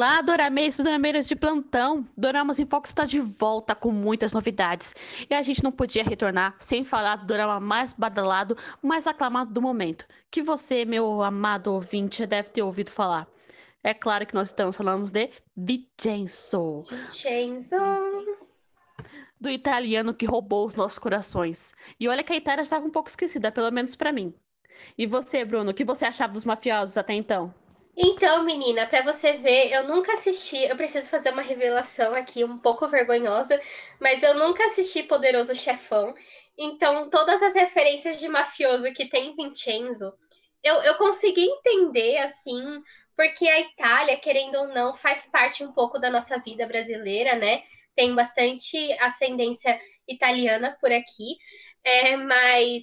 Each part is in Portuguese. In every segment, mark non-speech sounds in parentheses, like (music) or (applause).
Olá, Dorameiros e Dorameiras de plantão! Doramas em Foco está de volta com muitas novidades. E a gente não podia retornar sem falar do drama mais badalado, mais aclamado do momento, que você, meu amado ouvinte, deve ter ouvido falar. É claro que nós estamos falando de Vincenzo. Vincenzo. Do italiano que roubou os nossos corações. E olha que a Itália estava um pouco esquecida, pelo menos para mim. E você, Bruno, o que você achava dos mafiosos até então? Então, menina, para você ver, eu nunca assisti. Eu preciso fazer uma revelação aqui um pouco vergonhosa, mas eu nunca assisti Poderoso Chefão. Então, todas as referências de mafioso que tem Vincenzo, eu, eu consegui entender assim, porque a Itália, querendo ou não, faz parte um pouco da nossa vida brasileira, né? Tem bastante ascendência italiana por aqui, é, mas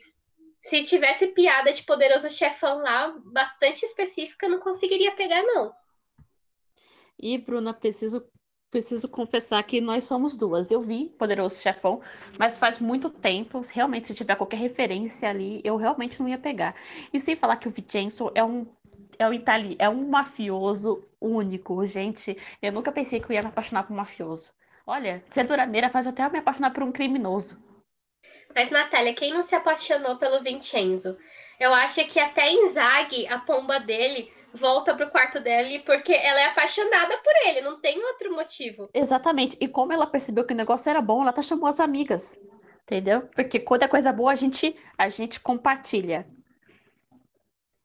se tivesse piada de poderoso chefão lá, bastante específica, não conseguiria pegar, não. E, Bruna, preciso, preciso confessar que nós somos duas. Eu vi Poderoso Chefão, mas faz muito tempo. Realmente, se tiver qualquer referência ali, eu realmente não ia pegar. E sem falar que o Vincenzo é um. É um, itali é um mafioso único, gente. Eu nunca pensei que eu ia me apaixonar por um mafioso. Olha, ser durameira faz até eu me apaixonar por um criminoso. Mas, Natália, quem não se apaixonou pelo Vincenzo? Eu acho que até em Zag, a pomba dele volta pro quarto dele porque ela é apaixonada por ele, não tem outro motivo. Exatamente. E como ela percebeu que o negócio era bom, ela tá chamou as amigas. Entendeu? Porque quando é coisa boa, a gente, a gente compartilha.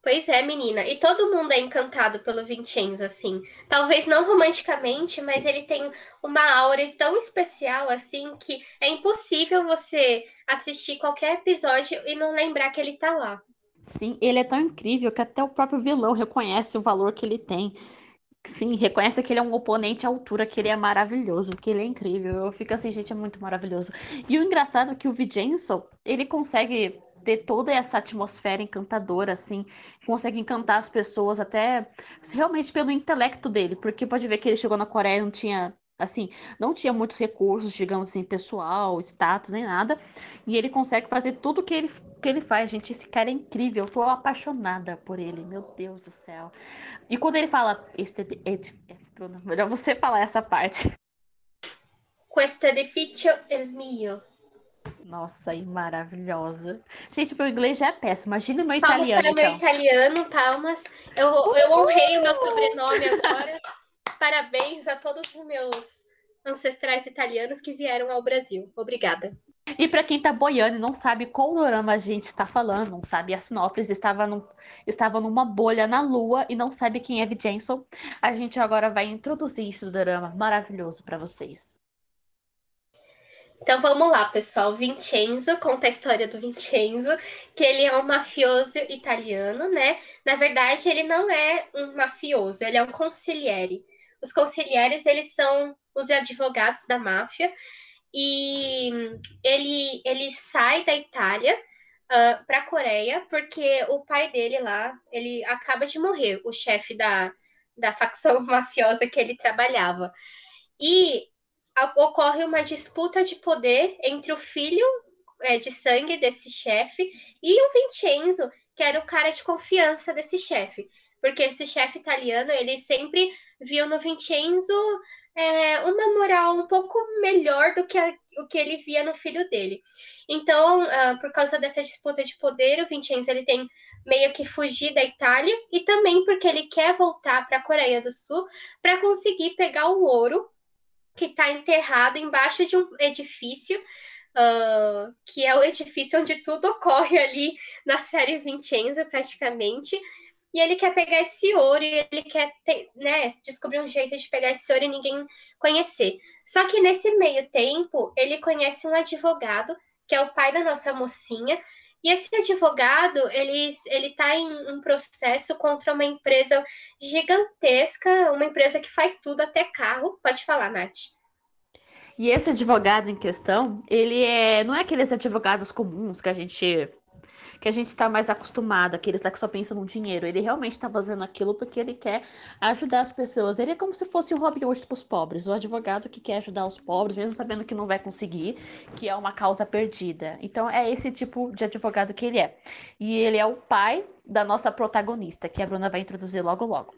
Pois é, menina. E todo mundo é encantado pelo Vincenzo, assim. Talvez não romanticamente, mas ele tem uma aura tão especial, assim, que é impossível você assistir qualquer episódio e não lembrar que ele tá lá. Sim, ele é tão incrível que até o próprio vilão reconhece o valor que ele tem. Sim, reconhece que ele é um oponente à altura, que ele é maravilhoso, que ele é incrível. Eu fico assim, gente, é muito maravilhoso. E o engraçado é que o Vincenzo, ele consegue ter toda essa atmosfera encantadora, assim, consegue encantar as pessoas até realmente pelo intelecto dele, porque pode ver que ele chegou na Coreia e não tinha, assim, não tinha muitos recursos, digamos assim, pessoal, status, nem nada, e ele consegue fazer tudo que ele, que ele faz, gente, esse cara é incrível, eu tô apaixonada por ele, meu Deus do céu. E quando ele fala, este é, é, Bruno, melhor você falar essa parte. Questo edificio è mio. Nossa, e maravilhosa. Gente, meu inglês já é péssimo. Imagina meu palmas italiano. para então. meu italiano, palmas. Eu, eu honrei o meu sobrenome agora. Parabéns a todos os meus ancestrais italianos que vieram ao Brasil. Obrigada. E para quem tá boiando e não sabe qual dorama a gente está falando, não sabe a sinopse, estava, num, estava numa bolha na lua e não sabe quem é Vincenzo, a gente agora vai introduzir isso do dorama maravilhoso para vocês. Então vamos lá, pessoal. Vincenzo conta a história do Vincenzo, que ele é um mafioso italiano, né? Na verdade, ele não é um mafioso, ele é um consigliere. Os consiglieres, eles são os advogados da máfia e ele, ele sai da Itália uh, para a Coreia porque o pai dele lá, ele acaba de morrer, o chefe da, da facção (laughs) mafiosa que ele trabalhava. E ocorre uma disputa de poder entre o filho é, de sangue desse chefe e o Vincenzo, que era o cara de confiança desse chefe. Porque esse chefe italiano, ele sempre viu no Vincenzo é, uma moral um pouco melhor do que a, o que ele via no filho dele. Então, uh, por causa dessa disputa de poder, o Vincenzo ele tem meio que fugir da Itália e também porque ele quer voltar para a Coreia do Sul para conseguir pegar o ouro que está enterrado embaixo de um edifício, uh, que é o edifício onde tudo ocorre ali na série Vincenzo, praticamente. E ele quer pegar esse ouro e ele quer ter, né, descobrir um jeito de pegar esse ouro e ninguém conhecer. Só que nesse meio tempo, ele conhece um advogado, que é o pai da nossa mocinha, e esse advogado, ele está em um processo contra uma empresa gigantesca, uma empresa que faz tudo, até carro. Pode falar, Nath. E esse advogado em questão, ele é não é aqueles advogados comuns que a gente que a gente está mais acostumado, aqueles lá que só pensam no dinheiro. Ele realmente está fazendo aquilo porque ele quer ajudar as pessoas. Ele é como se fosse o Robin Hood para os pobres, o advogado que quer ajudar os pobres, mesmo sabendo que não vai conseguir, que é uma causa perdida. Então é esse tipo de advogado que ele é. E ele é o pai da nossa protagonista, que a Bruna vai introduzir logo logo.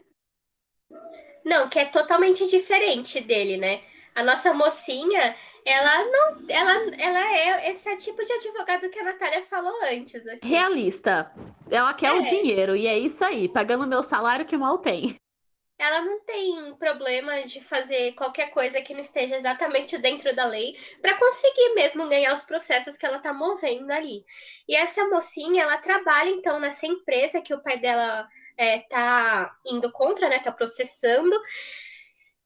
Não, que é totalmente diferente dele, né? A nossa mocinha, ela não, ela, ela é esse tipo de advogado que a Natália falou antes. Assim. Realista. Ela quer é. o dinheiro e é isso aí, pagando meu salário que mal tem. (laughs) Ela não tem problema de fazer qualquer coisa que não esteja exatamente dentro da lei para conseguir mesmo ganhar os processos que ela tá movendo ali. E essa mocinha, ela trabalha então nessa empresa que o pai dela é, tá indo contra, né? Tá processando.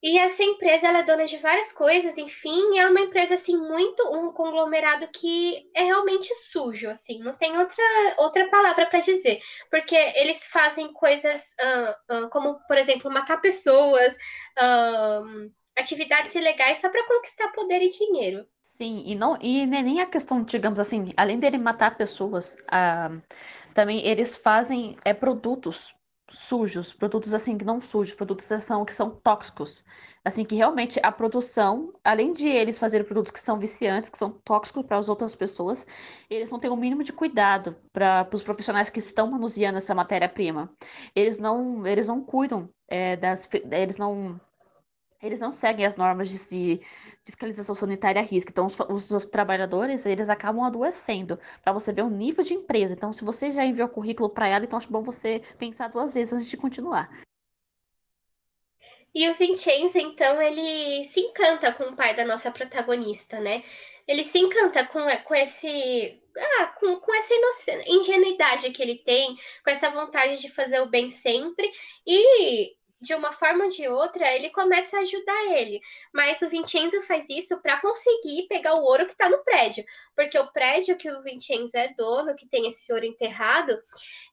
E essa empresa ela é dona de várias coisas, enfim, é uma empresa assim muito um conglomerado que é realmente sujo, assim, não tem outra outra palavra para dizer, porque eles fazem coisas uh, uh, como, por exemplo, matar pessoas, uh, atividades ilegais só para conquistar poder e dinheiro. Sim, e não e é nem a questão, digamos assim, além dele matar pessoas, também eles fazem é produtos sujos, produtos assim que não sujos, produtos são, que são tóxicos. Assim que realmente a produção, além de eles fazerem produtos que são viciantes, que são tóxicos para as outras pessoas, eles não têm o mínimo de cuidado para os profissionais que estão manuseando essa matéria-prima. Eles não, eles não cuidam é, das, eles não eles não seguem as normas de fiscalização sanitária a risco. Então, os, os trabalhadores, eles acabam adoecendo, para você ver o nível de empresa. Então, se você já enviou currículo para ela, então acho bom você pensar duas vezes antes de continuar. E o Vincenzo, então, ele se encanta com o pai da nossa protagonista, né? Ele se encanta com, com esse. Ah, com, com essa ingenuidade que ele tem, com essa vontade de fazer o bem sempre. E de uma forma ou de outra, ele começa a ajudar ele. Mas o Vincenzo faz isso para conseguir pegar o ouro que está no prédio. Porque o prédio que o Vincenzo é dono, que tem esse ouro enterrado,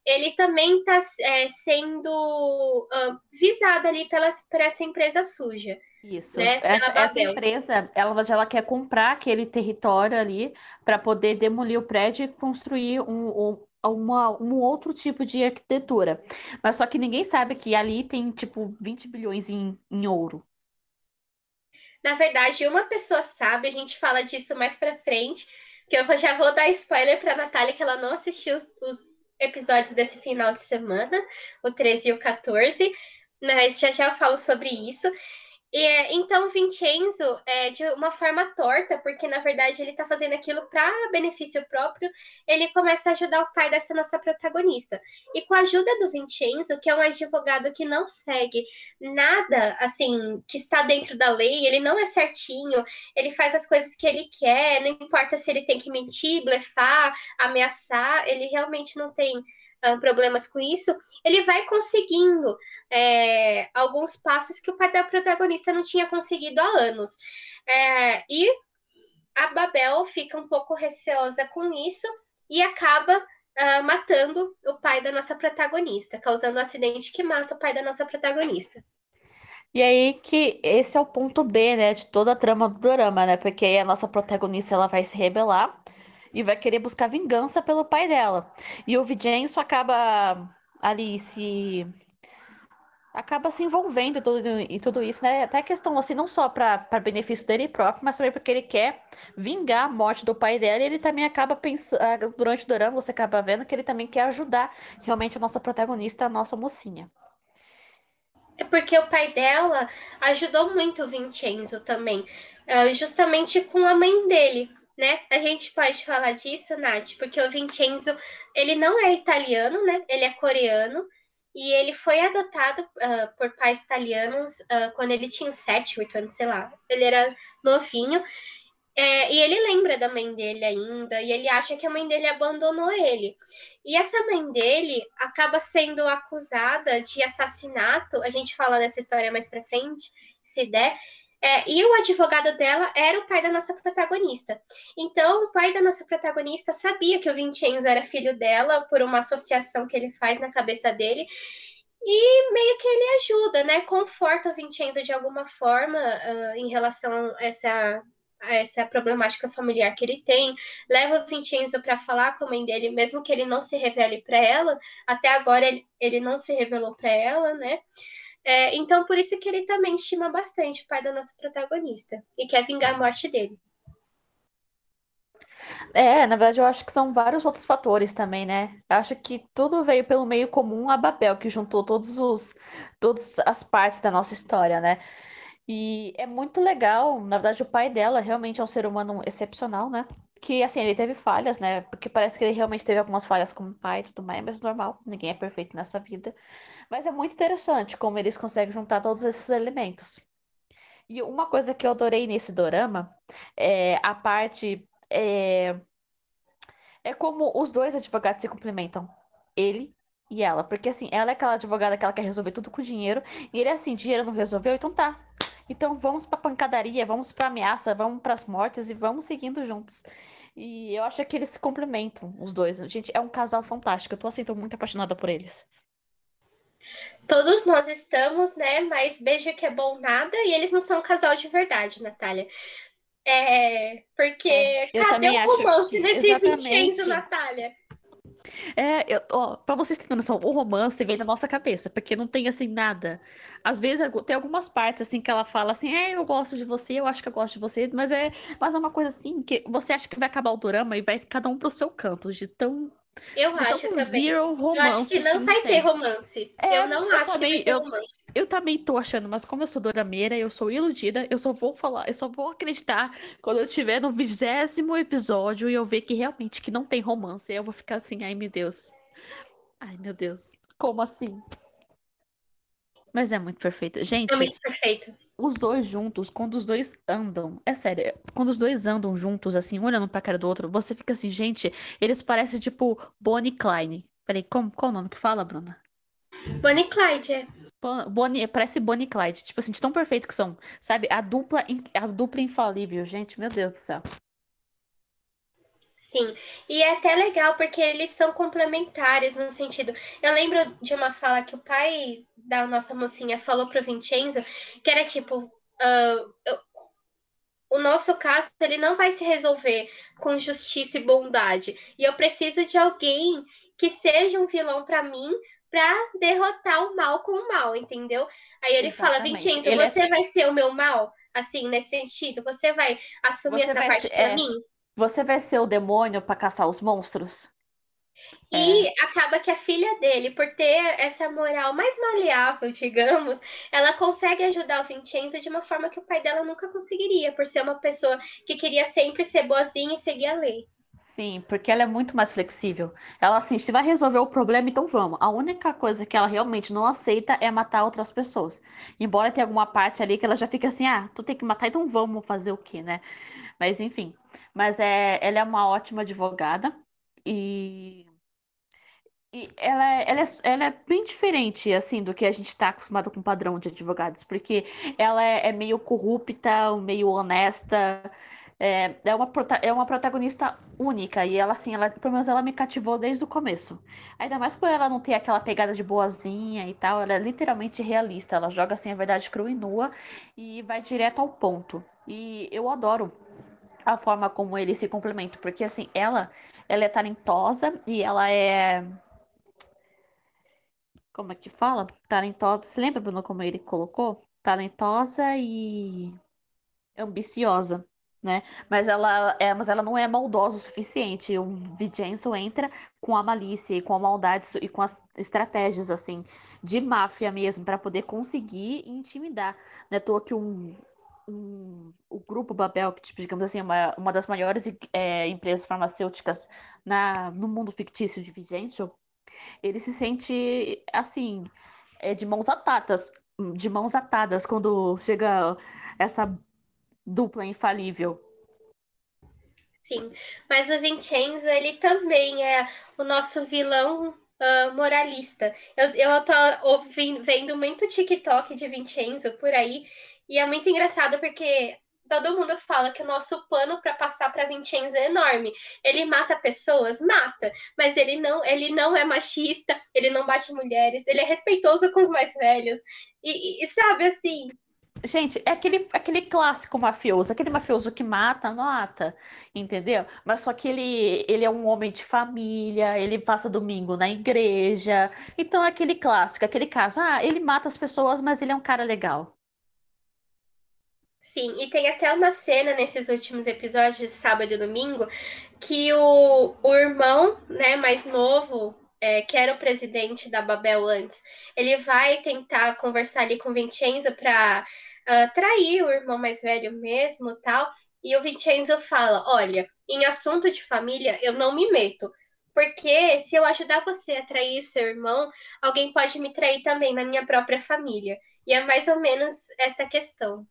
ele também está é, sendo uh, visado ali pela, por essa empresa suja. Isso. Né? Essa, essa, empresa, ela, ela quer comprar aquele território ali para poder demolir o prédio e construir um, um uma, um outro tipo de arquitetura. Mas só que ninguém sabe que ali tem, tipo, 20 bilhões em, em ouro. Na verdade, uma pessoa sabe, a gente fala disso mais pra frente, que eu já vou dar spoiler pra Natália, que ela não assistiu os, os episódios desse final de semana, o 13 e o 14, mas já já eu falo sobre isso. E, é, então, Vincenzo é de uma forma torta, porque na verdade ele está fazendo aquilo para benefício próprio, ele começa a ajudar o pai dessa nossa protagonista. E com a ajuda do Vincenzo, que é um advogado que não segue nada assim que está dentro da lei, ele não é certinho, ele faz as coisas que ele quer, não importa se ele tem que mentir, blefar, ameaçar, ele realmente não tem uh, problemas com isso, ele vai conseguindo é, alguns passos que o pai da protagonista não tinha conseguido há anos. É, e a Babel fica um pouco receosa com isso e acaba uh, matando o pai da nossa protagonista, causando um acidente que mata o pai da nossa protagonista. E aí que esse é o ponto B, né, de toda a trama do drama, né? Porque aí a nossa protagonista ela vai se rebelar e vai querer buscar vingança pelo pai dela. E o Vicenzo acaba ali se acaba se envolvendo e tudo isso, né? Até questão assim, não só para benefício dele próprio, mas também porque ele quer vingar a morte do pai dela. E ele também acaba pensando, ah, durante o drama, você acaba vendo que ele também quer ajudar realmente a nossa protagonista, a nossa mocinha. É porque o pai dela ajudou muito o Vincenzo também, ah, justamente com a mãe dele né? A gente pode falar disso, Nath, porque o Vincenzo, ele não é italiano, né? Ele é coreano e ele foi adotado uh, por pais italianos uh, quando ele tinha 7, 8 anos, sei lá. Ele era novinho. É, e ele lembra da mãe dele ainda, e ele acha que a mãe dele abandonou ele. E essa mãe dele acaba sendo acusada de assassinato. A gente fala dessa história mais pra frente, se der. É, e o advogado dela era o pai da nossa protagonista. Então, o pai da nossa protagonista sabia que o Vincenzo era filho dela por uma associação que ele faz na cabeça dele. E meio que ele ajuda, né? Conforta o Vincenzo de alguma forma uh, em relação a essa, essa problemática familiar que ele tem, leva o Vincenzo para falar com a mãe dele, mesmo que ele não se revele para ela, até agora ele, ele não se revelou para ela, né? É, então, por isso que ele também estima bastante o pai da nossa protagonista e quer vingar a morte dele. É, na verdade, eu acho que são vários outros fatores também, né? Acho que tudo veio pelo meio comum a Babel, que juntou todos os, todas as partes da nossa história, né? E é muito legal, na verdade, o pai dela realmente é um ser humano excepcional, né? Que, assim, ele teve falhas, né? Porque parece que ele realmente teve algumas falhas como pai e tudo mais, mas normal, ninguém é perfeito nessa vida. Mas é muito interessante como eles conseguem juntar todos esses elementos. E uma coisa que eu adorei nesse dorama é a parte. É, é como os dois advogados se complementam. Ele e ela. Porque assim, ela é aquela advogada que ela quer resolver tudo com dinheiro. E ele é assim, dinheiro não resolveu, então tá. Então vamos pra pancadaria, vamos pra ameaça, vamos pras mortes e vamos seguindo juntos. E eu acho que eles se complementam, os dois. Gente, é um casal fantástico. Eu tô assim, tô muito apaixonada por eles. Todos nós estamos, né? Mas beijo que é bom nada e eles não são um casal de verdade, Natália. É, porque é, cadê o romance que... nesse Vincenzo, Natália? É, eu, ó, pra vocês terem noção, o romance vem da nossa cabeça, porque não tem assim nada. Às vezes tem algumas partes assim que ela fala assim, é, eu gosto de você, eu acho que eu gosto de você, mas é, mas é uma coisa assim que você acha que vai acabar o drama e vai cada um pro seu canto, de tão eu acho também. eu acho que não vai ter romance. É, eu não eu acho também, que vai ter eu, romance. Eu também tô achando, mas como eu sou dorameira, eu sou iludida, eu só vou falar, eu só vou acreditar quando eu tiver no vigésimo episódio e eu ver que realmente que não tem romance. Aí eu vou ficar assim, ai meu Deus. Ai meu Deus. Como assim? Mas é muito perfeito. Gente. É muito perfeito os dois juntos, quando os dois andam, é sério, quando os dois andam juntos, assim, um olhando pra cara do outro, você fica assim, gente, eles parecem tipo Bonnie e Clyde. Peraí, como, qual o nome que fala, Bruna? Bonnie e Clyde, é. Bonnie, parece Bonnie e Clyde, tipo assim, de tão perfeito que são, sabe? A dupla, a dupla infalível, gente, meu Deus do céu. Sim, e é até legal porque eles são complementares no sentido. Eu lembro de uma fala que o pai da nossa mocinha falou pro Vincenzo, que era tipo: uh, eu, o nosso caso ele não vai se resolver com justiça e bondade. E eu preciso de alguém que seja um vilão para mim para derrotar o mal com o mal, entendeu? Aí ele Exatamente. fala: Vincenzo, é você é... vai ser o meu mal? Assim, nesse sentido, você vai assumir você essa vai parte para é... mim? Você vai ser o demônio para caçar os monstros? E é. acaba que a filha dele, por ter essa moral mais maleável, digamos, ela consegue ajudar o Vincenzo de uma forma que o pai dela nunca conseguiria, por ser uma pessoa que queria sempre ser boazinha e seguir a lei. Sim, porque ela é muito mais flexível. Ela, assim, se vai resolver o problema, então vamos. A única coisa que ela realmente não aceita é matar outras pessoas. Embora tenha alguma parte ali que ela já fica assim, ah, tu tem que matar, então vamos fazer o quê, né? Mas enfim. Mas é, ela é uma ótima advogada e, e ela, é, ela, é, ela é bem diferente, assim, do que a gente está acostumado com o padrão de advogados, porque ela é, é meio corrupta, meio honesta, é, é, uma, é uma protagonista única e ela, assim, ela, pelo menos ela me cativou desde o começo. Ainda mais por ela não ter aquela pegada de boazinha e tal, ela é literalmente realista, ela joga, assim, a verdade crua e nua e vai direto ao ponto. E eu adoro a forma como eles se complementam, porque assim, ela, ela é talentosa e ela é como é que fala? Talentosa. Você lembra, Bruno, como ele colocou? Talentosa e ambiciosa, né? Mas ela, é, mas ela não é maldosa o suficiente. O Vincenzo entra com a malícia e com a maldade e com as estratégias, assim, de máfia mesmo, para poder conseguir intimidar. Não é toa que um, um, o grupo Babel, que, tipo, digamos assim, é uma, uma das maiores é, empresas farmacêuticas na, no mundo fictício de Vigentio, ele se sente, assim, é, de mãos atadas, de mãos atadas quando chega essa dupla infalível. Sim, mas o Vincenzo, ele também é o nosso vilão uh, moralista. Eu, eu tô ouvindo, vendo muito TikTok de Vincenzo por aí, e é muito engraçado porque todo mundo fala que o nosso pano para passar para Vincenzo é enorme. Ele mata pessoas, mata, mas ele não, ele não é machista, ele não bate mulheres, ele é respeitoso com os mais velhos. E, e sabe assim, Gente, é aquele, aquele clássico mafioso, aquele mafioso que mata, mata, entendeu? Mas só que ele, ele é um homem de família, ele passa domingo na igreja. Então é aquele clássico, aquele caso. Ah, ele mata as pessoas, mas ele é um cara legal. Sim, e tem até uma cena nesses últimos episódios de sábado e domingo que o, o irmão, né, mais novo, é, que era o presidente da Babel antes, ele vai tentar conversar ali com o Vincenzo para uh, trair o irmão mais velho mesmo tal. E o Vincenzo fala: Olha, em assunto de família eu não me meto. Porque se eu ajudar você a trair seu irmão, alguém pode me trair também na minha própria família. E é mais ou menos essa questão.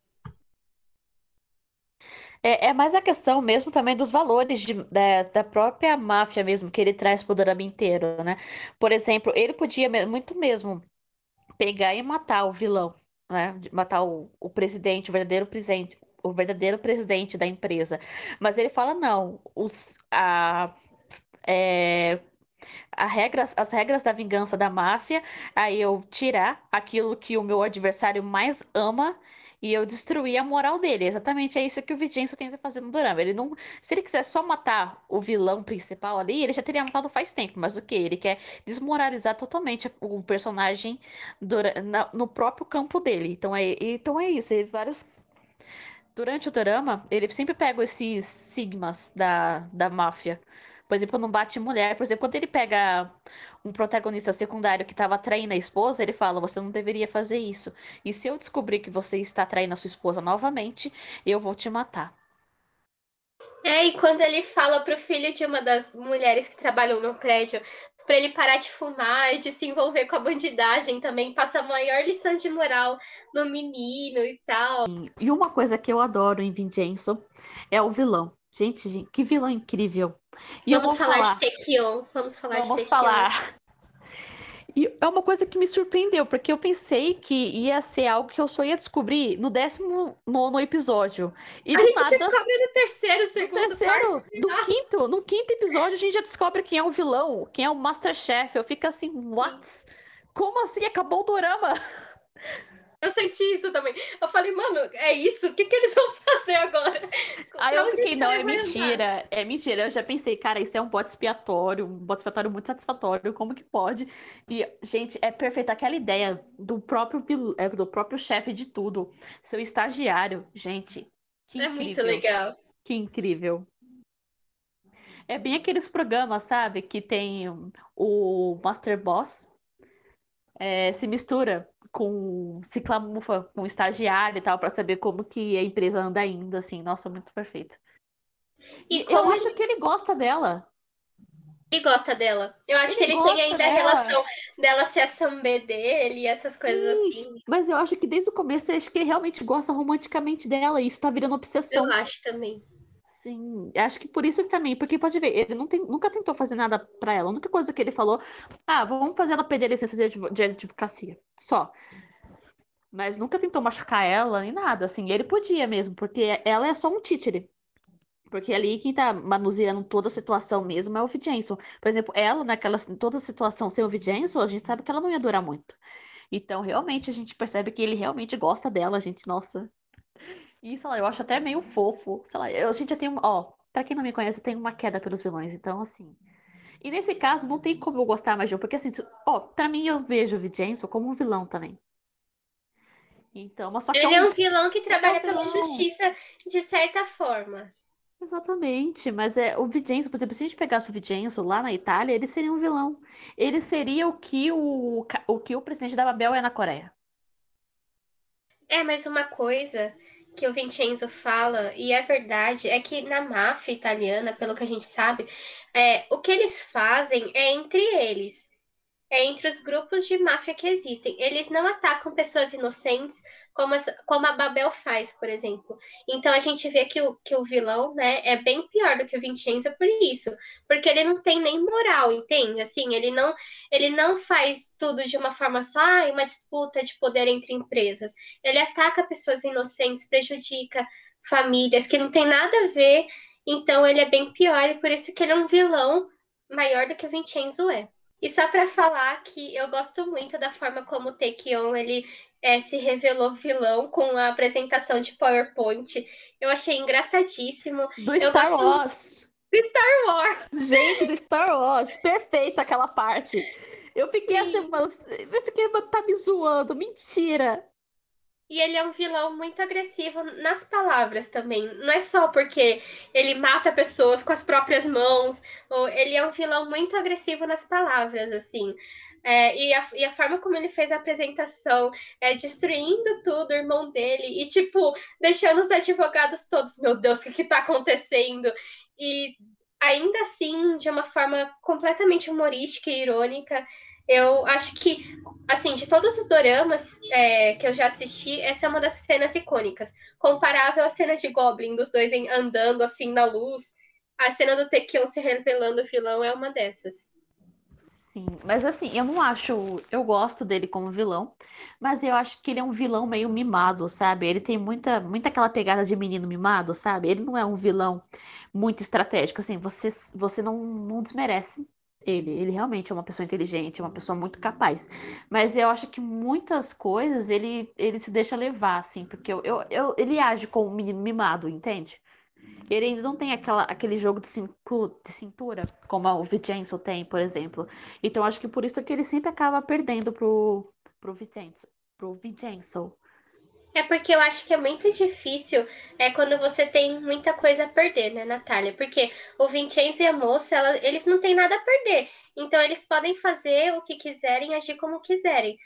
É, é mais a questão mesmo também dos valores de- da, da própria máfia mesmo que ele traz pro drama inteiro, né? Por exemplo, ele podia muito mesmo pegar e matar o vilão, né? Matar o, o presidente, o verdadeiro presidente, o verdadeiro presidente da empresa. Mas ele fala, não, os, a, é, a regras, as regras da vingança da máfia, aí eu tirar aquilo que o meu adversário mais ama e eu destruir a moral dele. Exatamente é isso que o Vigenzo tenta fazer no drama. Ele não, se ele quiser só matar o vilão principal ali, ele já teria matado faz tempo. Mas o que? Ele quer desmoralizar totalmente o personagem dura- na- no próprio campo dele. Então é, então é isso. Ele, vários Durante o drama, ele sempre pega esses sigmas da, da máfia. Por exemplo, não bate mulher. Por exemplo, quando ele pega um protagonista secundário que estava traindo a esposa, ele fala: Você não deveria fazer isso. E se eu descobrir que você está traindo a sua esposa novamente, eu vou te matar. É, e quando ele fala pro filho de uma das mulheres que trabalham no prédio para ele parar de fumar e de se envolver com a bandidagem também, passa a maior lição de moral no menino e tal. E uma coisa que eu adoro em Vincenzo é o vilão. Gente, gente, que vilão incrível. E Vamos falar, falar, de Tekion. Vamos falar de vamos Tekion. falar. E é uma coisa que me surpreendeu, porque eu pensei que ia ser algo que eu só ia descobrir no 19 episódio. E A gente nada, descobre no terceiro, no segundo, terceiro, quarto, sei do quinto, no quinto episódio, a gente já descobre quem é o vilão, quem é o Masterchef. Eu fico assim, what? Como assim? Acabou o dorama? Eu senti isso também. Eu falei, mano, é isso? O que, que eles vão (laughs) fazer agora? (laughs) Aí Pra eu onde fiquei, não, é mentira, é mentira. Eu já pensei, cara, isso é um bode expiatório, um bode expiatório muito satisfatório, como que pode? E, gente, é perfeita aquela ideia do próprio é, do próprio chefe de tudo, seu estagiário, gente, que É muito incrível, legal. que incrível. É bem aqueles programas, sabe, que tem o Master Boss, é, se mistura com se camufla com estagiário e tal, pra saber como que a empresa anda ainda, assim, nossa, muito perfeito. E E eu como acho que ele gosta dela. ele gosta dela? Eu acho Ele que ele tem ainda a dela. relação dela ser a sambê dele e essas coisas assim. Mas eu acho que desde o começo eu acho que ele realmente gosta romanticamente dela. E isso tá virando obsessão. Eu acho também. Sim, acho que por isso que também, porque pode ver, ele tem, nunca tentou fazer nada pra ela. A única coisa que ele falou, ah, vamos fazer ela perder a licença de, advo- de advocacia. Só. Mas nunca tentou machucar ela nem nada, assim. Ele podia mesmo, porque ela é só um títere. Porque ali quem tá manuseando toda a situação mesmo é o Vincenzo. Por exemplo, ela, naquela toda a situação sem o Vincenzo, a gente sabe que ela não ia durar muito. Então, realmente, a gente percebe que ele realmente gosta dela, gente. Nossa. E, sei lá, eu acho até meio fofo. Sei lá, eu, a gente já tem. Ó, pra quem não me conhece, eu tenho uma queda pelos vilões. Então, assim. E nesse caso, não tem como eu gostar mais de um. Porque, assim, se- ó, pra mim, eu vejo o Vincenzo como um vilão também. Então, mas só que é Ele é um um vilão que trabalha pela vilão. justiça de certa forma. Exatamente, mas é o Vincenzo, por exemplo, se a gente pegasse o Vincenzo lá na Itália, ele seria um vilão. Ele seria o que o, o que o presidente da Babel é na Coreia. É, mas uma coisa que o Vincenzo fala, e é verdade, é que na máfia italiana, pelo que a gente sabe, é, o que eles fazem é entre eles. É entre os grupos de máfia que existem. Eles não atacam pessoas inocentes como, as- como a Babel faz, por exemplo. Então a gente vê que o, que o vilão, né, é bem pior do que o Vincenzo por isso. Porque ele não tem nem moral, entende? Assim, ele não, ele não faz tudo de uma forma só, ah, uma disputa de poder entre empresas. Ele ataca pessoas inocentes, prejudica famílias que não tem nada a ver. Então ele é bem pior e por isso que ele é um vilão maior do que o Vincenzo é. E só para falar que eu gosto muito da forma como o Taekyon ele é, se revelou vilão com a apresentação de PowerPoint. Eu achei engraçadíssimo. Do eu Star gosto... Wars. Do Star Wars. Gente, do Star Wars. Perfeita aquela parte. Eu fiquei assim, eu fiquei, tá me zoando. Mentira. E ele é um vilão muito agressivo nas palavras também. Não é só porque ele mata pessoas com as próprias mãos. Ou ele é um vilão muito agressivo nas palavras, assim. É, e, a, e, a, forma como ele fez a apresentação, é, destruindo tudo, o irmão dele, e, tipo, deixando os advogados todos, meu Deus, o que, que tá acontecendo? E ainda assim, de uma forma completamente humorística e irônica, eu acho que, assim, de todos os doramas é, que eu já assisti, essa é uma das cenas icônicas. Comparável à cena de Goblin, dos dois andando, assim, na luz. A cena do Tekion se revelando vilão é uma dessas. Sim, mas assim, eu não acho. Eu gosto dele como vilão, mas eu acho que ele é um vilão meio mimado, sabe? Ele tem muita, muita aquela pegada de menino mimado, sabe? Ele não é um vilão muito estratégico, assim, você, você não, não desmerece ele. Ele realmente é uma pessoa inteligente, uma pessoa muito capaz. Mas eu acho que muitas coisas ele, ele se deixa levar, assim, porque eu, eu, eu ele age como um menino mimado, entende? Ele ainda não tem aquela, aquele jogo de, cinco, de cintura, como o Vincenzo tem, por exemplo. Então acho que por isso que ele sempre acaba perdendo pro, pro Vincenzo. Pro Vincenzo. É porque eu acho que é muito difícil é quando você tem muita coisa a perder, né, Natália? Porque o Vincenzo e a moça, ela, eles não têm nada a perder. Então eles podem fazer o que quiserem, agir como quiserem.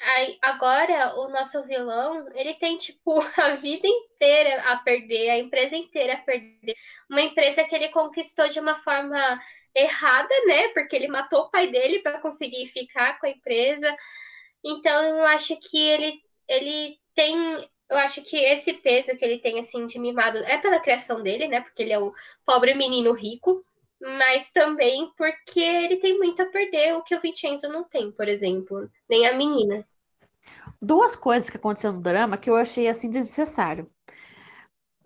Aí, agora, o nosso vilão, ele tem, tipo, (laughs) a vida inteira a perder, a empresa inteira a perder. Uma empresa que ele conquistou de uma forma errada, né? Porque ele matou o pai dele para conseguir ficar com a empresa. Então, eu acho que ele, ele tem. Eu acho que esse peso que ele tem, assim, de mimado é pela criação dele, né? Porque ele é o pobre menino rico, mas também porque ele tem muito a perder, o que o Vincenzo não tem, por exemplo, nem a menina. Duas coisas que aconteceram no drama que eu achei, assim, desnecessário.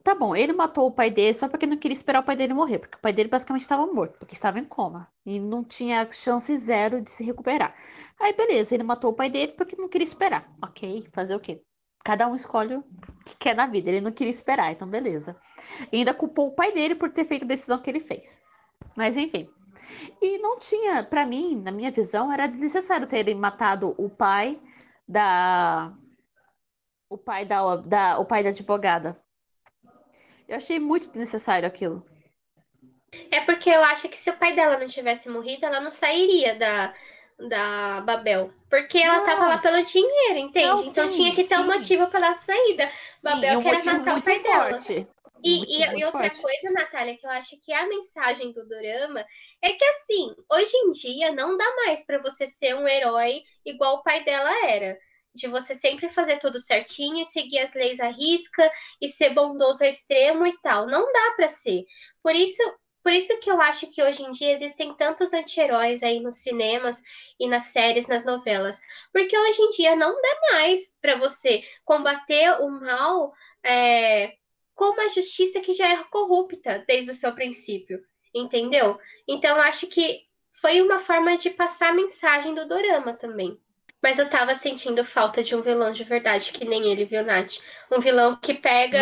Tá bom, ele matou o pai dele só porque não queria esperar o pai dele morrer, porque o pai dele basicamente estava morto, porque estava em coma e não tinha chance zero de se recuperar. Aí beleza, ele matou o pai dele porque não queria esperar. Ok, fazer o quê? Cada um escolhe o que quer na vida. Ele não queria esperar, então beleza. E ainda culpou o pai dele por ter feito a decisão que ele fez. Mas enfim. E não tinha, para mim, na minha visão, era desnecessário terem matado o pai da o pai da, da o pai da advogada. Eu achei muito desnecessário aquilo. É porque eu acho que se o pai dela não tivesse morrido, ela não sairia da da Babel. Porque ela não. tava lá pelo dinheiro, entende? Não, então sim, tinha que ter sim. um motivo pela saída. Babel sim, um quer matar o pai dela. E, muito, e, muito e, outra forte. coisa, Natália, que eu acho que é a mensagem do Dorama é que, assim, hoje em dia não dá mais para você ser um herói igual o pai dela era. De você sempre fazer tudo certinho, seguir as leis à risca e ser bondoso ao extremo e tal. Não dá para ser. Por isso, por isso que eu acho que hoje em dia existem tantos anti-heróis aí nos cinemas e nas séries, nas novelas. Porque hoje em dia não dá mais para você combater o mal é, com uma justiça que já é corrupta desde o seu princípio. Entendeu? Então eu acho que foi uma forma de passar a mensagem do dorama também. Mas eu tava sentindo falta de um vilão de verdade, que nem ele, viu, Nath? Um vilão que pega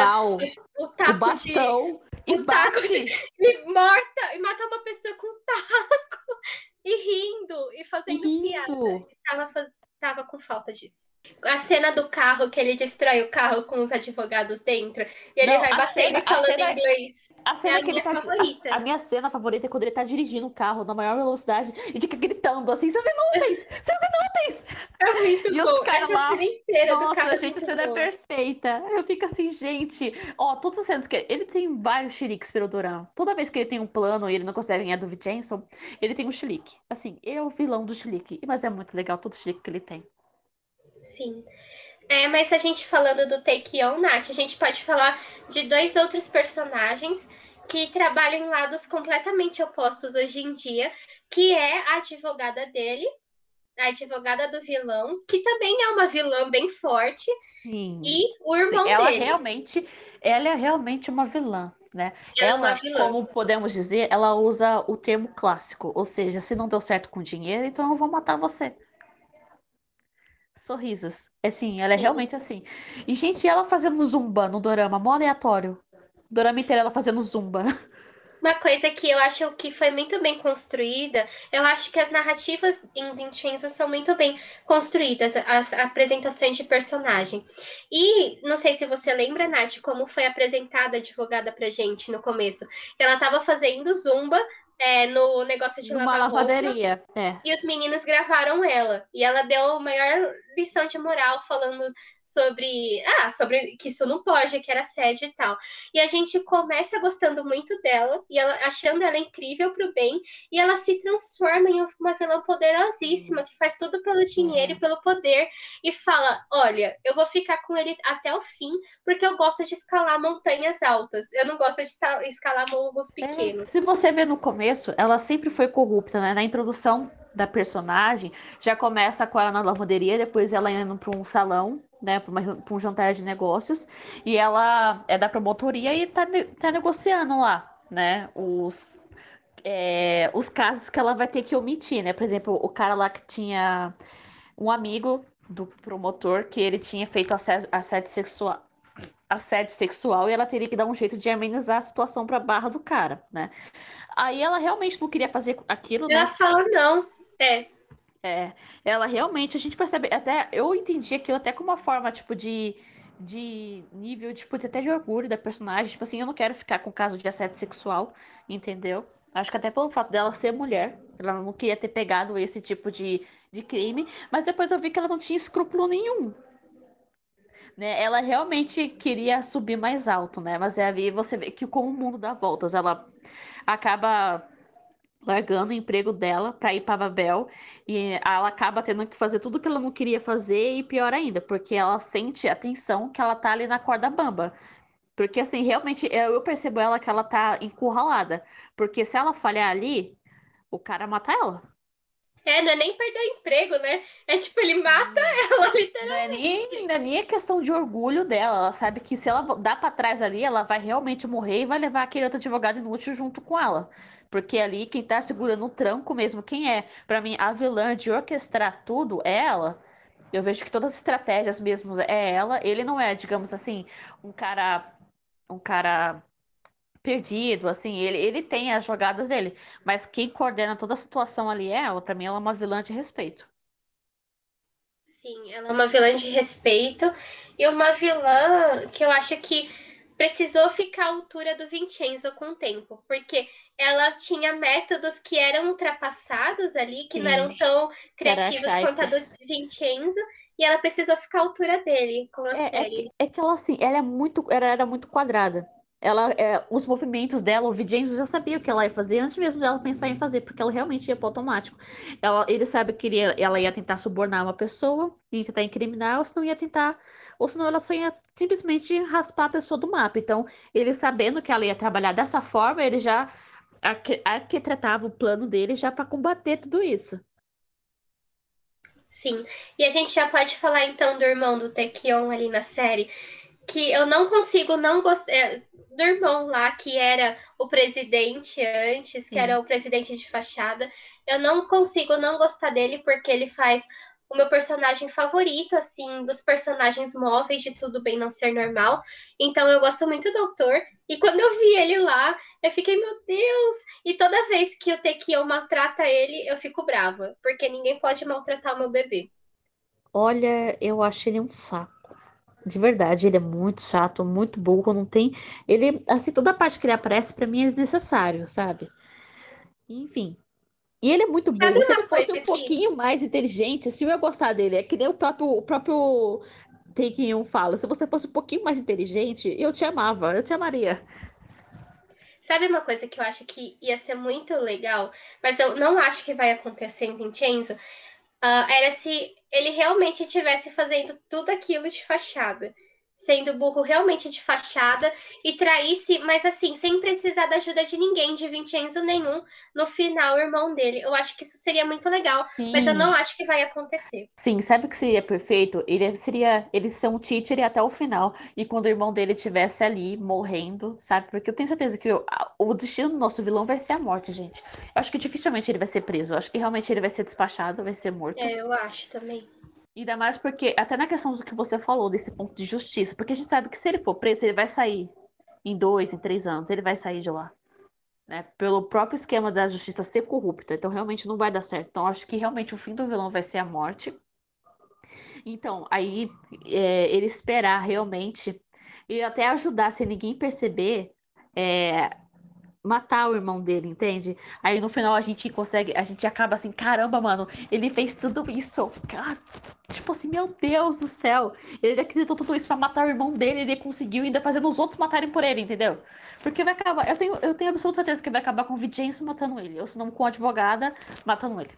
o taco o bastão de, e bate. De, (laughs) e morta, e mata uma pessoa com um taco. (laughs) E rindo, e fazendo rindo. piada. Estava, estava com falta disso. A cena do carro, que ele destrói o carro com os advogados dentro, e ele Não, vai batendo cena, e falando cena... inglês. A cena é a que ele tá, favorita. A, a, minha cena favorita é quando ele tá dirigindo o carro na maior velocidade e fica gritando assim, seus inúteis! Seus inúteis! É muito e bom. Os Essa lá, cena inteira nossa, do carro é gente, a cena é perfeita. Eu fico assim, gente... Ó, todas as cenas que... Ele tem vários xiliques pelo Duran. Toda vez que ele tem um plano e ele não consegue ganhar do Vincenzo, ele tem um xilique. Assim, ele é o vilão do xilique. Mas é muito legal todo o xilique que ele tem. Sim. É, mas a gente falando do Take On, Nath, a gente pode falar de dois outros personagens que trabalham em lados completamente opostos hoje em dia, que é a advogada dele, a advogada do vilão, que também é uma vilã bem forte, Sim. e o irmão Sim, ela dele. Realmente, ela é realmente uma vilã. né? Ela, ela é como podemos dizer, ela usa o termo clássico, ou seja, se não deu certo com dinheiro, então eu vou matar você. Sorrisos. É assim, ela é Sim. realmente assim. E, gente, ela fazendo zumba no dorama, mó aleatório. O dorama inteiro ela fazendo zumba. Uma coisa que eu acho que foi muito bem construída, eu acho que as narrativas em Vincenzo são muito bem construídas, as apresentações de personagem. E não sei se você lembra, Nath, como foi apresentada a advogada pra gente no começo. Ela estava fazendo zumba é, no negócio de Numa lavar lavaderia, roupa, é. E os meninos gravaram ela. E ela deu a maior lição de moral falando sobre, ah, sobre que isso não pode, que era assédio e tal. E a gente começa gostando muito dela e ela achando ela incrível pro bem e ela se transforma em uma vilã poderosíssima que faz tudo pelo dinheiro e pelo poder e fala: "Olha, eu vou ficar com ele até o fim porque eu gosto de escalar montanhas altas. Eu não gosto de escalar morros é, pequenos". É, se você vê no começo, ela sempre foi corrupta, né? Na introdução da personagem já começa com ela na lavanderia, depois ela indo para um salão, né, para um jantar de negócios, e ela é da promotoria e tá, tá negociando lá, né, os, é, os casos que ela vai ter que omitir, né, por exemplo, o cara lá que tinha um amigo do promotor que ele tinha feito assédio, assédio sexual assédio sexual e ela teria que dar um jeito de amenizar a situação para barra do cara, né? Aí ela realmente não queria fazer aquilo, ela né? fala não. É. É, ela realmente, a gente percebe, até eu entendi aquilo até como uma forma, tipo, de, de nível, tipo, até de orgulho da personagem. Tipo assim, eu não quero ficar com caso de assédio sexual, entendeu? Acho que até pelo fato dela ser mulher, ela não queria ter pegado esse tipo de, de crime, mas depois eu vi que ela não tinha escrúpulo nenhum. Né? Ela realmente queria subir mais alto, né? Mas aí você vê que como o mundo dá voltas, ela acaba largando o emprego dela para ir para Babel e ela acaba tendo que fazer tudo que ela não queria fazer e pior ainda, porque ela sente a tensão que ela tá ali na corda bamba. Porque assim, realmente eu percebo ela que ela tá encurralada, porque se ela falhar ali, o cara mata ela. É, não é nem perder o emprego, né? É tipo, ele mata ela, (laughs) literalmente. Não é nem, não é nem questão de orgulho dela. Ela sabe que se ela dá para trás ali, ela vai realmente morrer e vai levar aquele outro advogado inútil junto com ela. Porque ali quem tá segurando o tranco mesmo, quem é? Para mim, a vilã de orquestrar tudo é ela. Eu vejo que todas as estratégias mesmo é ela. Ele não é, digamos assim, um cara. Um cara perdido, assim, ele, ele tem as jogadas dele, mas quem coordena toda a situação ali é ela, para mim ela é uma vilã de respeito. Sim, ela é uma vilã de respeito e uma vilã que eu acho que precisou ficar à altura do Vincenzo com o tempo, porque ela tinha métodos que eram ultrapassados ali, que Sim. não eram tão criativos quanto a do Vincenzo, e ela precisou ficar à altura dele com a é, é série. É, é que ela assim, ela é muito, ela era muito quadrada. Ela, é, os movimentos dela, o Vincenzo já sabia o que ela ia fazer antes mesmo dela pensar em fazer, porque ela realmente ia para automático. Ela, ele sabe que ele, ela ia tentar subornar uma pessoa, ia tentar incriminar, ou se não ia tentar, ou senão ela só ia simplesmente raspar a pessoa do mapa. Então, ele sabendo que ela ia trabalhar dessa forma, ele já arquitetava o plano dele já para combater tudo isso. Sim. E a gente já pode falar então do irmão do Tekion ali na série, que eu não consigo não gostar é, do irmão lá que era o presidente antes, Sim. que era o presidente de fachada. Eu não consigo não gostar dele porque ele faz o meu personagem favorito, assim, dos personagens móveis de Tudo Bem Não Ser Normal. Então eu gosto muito do autor. E quando eu vi ele lá, eu fiquei, meu Deus! E toda vez que o Tekion maltrata ele, eu fico brava. Porque ninguém pode maltratar o meu bebê. Olha, eu acho ele um saco. De verdade, ele é muito chato, muito burro, não tem. Ele, assim, toda a parte que ele aparece, para mim, é desnecessário, sabe? Enfim. E ele é muito burro. Se ele fosse um que... pouquinho mais inteligente, assim, eu ia gostar dele. É que nem o próprio, o próprio Take um fala. Se você fosse um pouquinho mais inteligente, eu te amava, eu te amaria. Sabe uma coisa que eu acho que ia ser muito legal, mas eu não acho que vai acontecer em Vincenzo? Uh, era se ele realmente estivesse fazendo tudo aquilo de fachada. Sendo burro realmente de fachada e traísse, mas assim, sem precisar da ajuda de ninguém, de Vincenzo nenhum, no final, o irmão dele. Eu acho que isso seria muito legal, Sim. mas eu não acho que vai acontecer. Sim, sabe o que seria perfeito? Ele seria, eles são títere até o final, e quando o irmão dele estivesse ali, morrendo, sabe? Porque eu tenho certeza que o, o destino do nosso vilão vai ser a morte, gente. Eu acho que dificilmente ele vai ser preso, eu acho que realmente ele vai ser despachado, vai ser morto. É, eu acho também. Ainda mais porque, até na questão do que você falou, desse ponto de justiça, porque a gente sabe que se ele for preso, ele vai sair em dois, em três anos, ele vai sair de lá. Né? Pelo próprio esquema da justiça ser corrupta. Então, realmente não vai dar certo. Então, acho que realmente o fim do vilão vai ser a morte. Então, aí é, ele esperar realmente e até ajudar, se ninguém perceber, é, matar o irmão dele, entende? Aí no final a gente consegue, a gente acaba assim, caramba, mano, ele fez tudo isso. Cara, tipo assim, meu Deus do céu. Ele acreditou tudo isso pra matar o irmão dele, ele conseguiu ainda fazendo os outros matarem por ele, entendeu? Porque vai acabar, eu tenho, eu tenho absoluta certeza que vai acabar com o Vicenzo matando ele, ou se não com a advogada matando ele.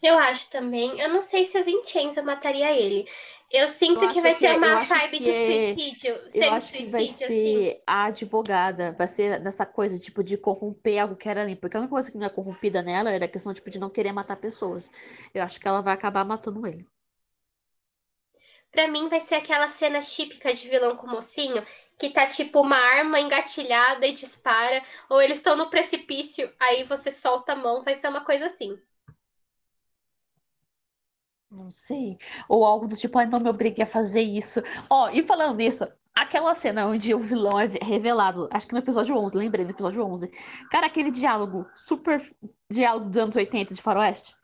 Eu acho também. Eu não sei se o Vincenzo mataria ele. Eu sinto eu que vai ter é, uma vibe de suicídio. Eu acho que vai ser assim. a advogada. Vai ser dessa coisa, tipo, de corromper algo que era ali. Porque a única coisa que não é corrompida nela era a questão, tipo, de não querer matar pessoas. Eu acho que ela vai acabar matando ele. Pra mim, vai ser aquela cena típica de vilão com mocinho, que tá tipo uma arma engatilhada e dispara, ou eles estão no precipício, aí você solta a mão, vai ser uma coisa assim. Não sei. Ou algo do tipo, ai, não me obrigue a fazer isso. Ó, e falando nisso, aquela cena onde o vilão é revelado, acho que no episódio 11, lembrei, no episódio 11. Cara, aquele diálogo, super diálogo dos anos 80 de faroeste.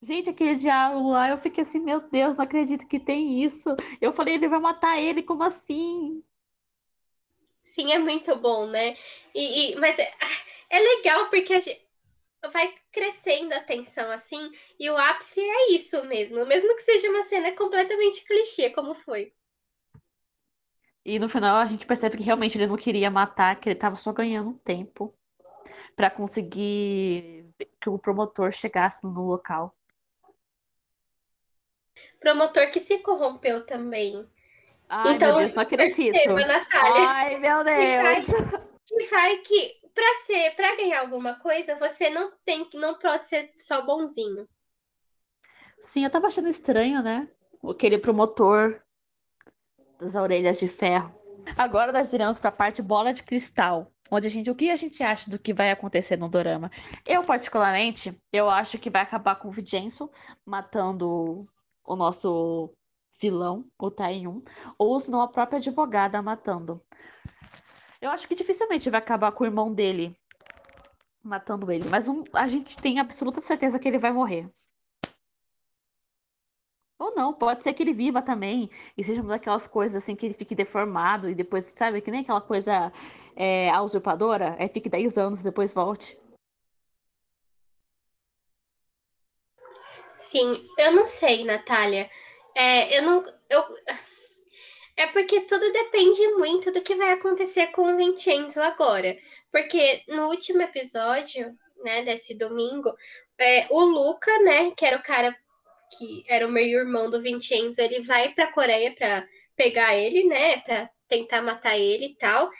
Gente, aquele diálogo lá, eu fiquei assim, meu Deus, não acredito que tem isso. Eu falei, ele vai matar ele, como assim? Sim, é muito bom, né? E, e mas é, é legal porque a gente, vai crescendo a tensão assim, e o ápice é isso mesmo, mesmo que seja uma cena completamente clichê, como foi. E no final a gente percebe que realmente ele não queria matar, que ele tava só ganhando tempo para conseguir que o promotor chegasse no local. Promotor que se corrompeu também. Ai, então, meu Deus, não acredito. Perceba, Natália, Ai, meu Deus. Que vai que para ser, para ganhar alguma coisa, você não tem, não pode ser só bonzinho. Sim, eu tava achando estranho, né? Aquele promotor das orelhas de ferro. Agora nós iremos para a parte bola de cristal, onde a gente, o que a gente acha do que vai acontecer no dorama? Eu particularmente, eu acho que vai acabar com o Vigenso matando o nosso vilão, o Taiyun, ou se não a própria advogada matando. Eu acho que dificilmente vai acabar com o irmão dele matando ele, mas um, a gente tem absoluta certeza que ele vai morrer. Ou não, pode ser que ele viva também e seja uma daquelas coisas assim que ele fique deformado e depois, sabe, que nem aquela coisa é, a usurpadora, é fique 10 anos e depois volte. Sim, eu não sei, Natália. É, eu não. Eu, é porque tudo depende muito do que vai acontecer com o Vincenzo agora. Porque no último episódio, né, desse domingo, é, o Luca, né, que era o cara que era o meio-irmão do Vincenzo, ele vai para a Coreia para pegar ele, né, para tentar matar ele e tal.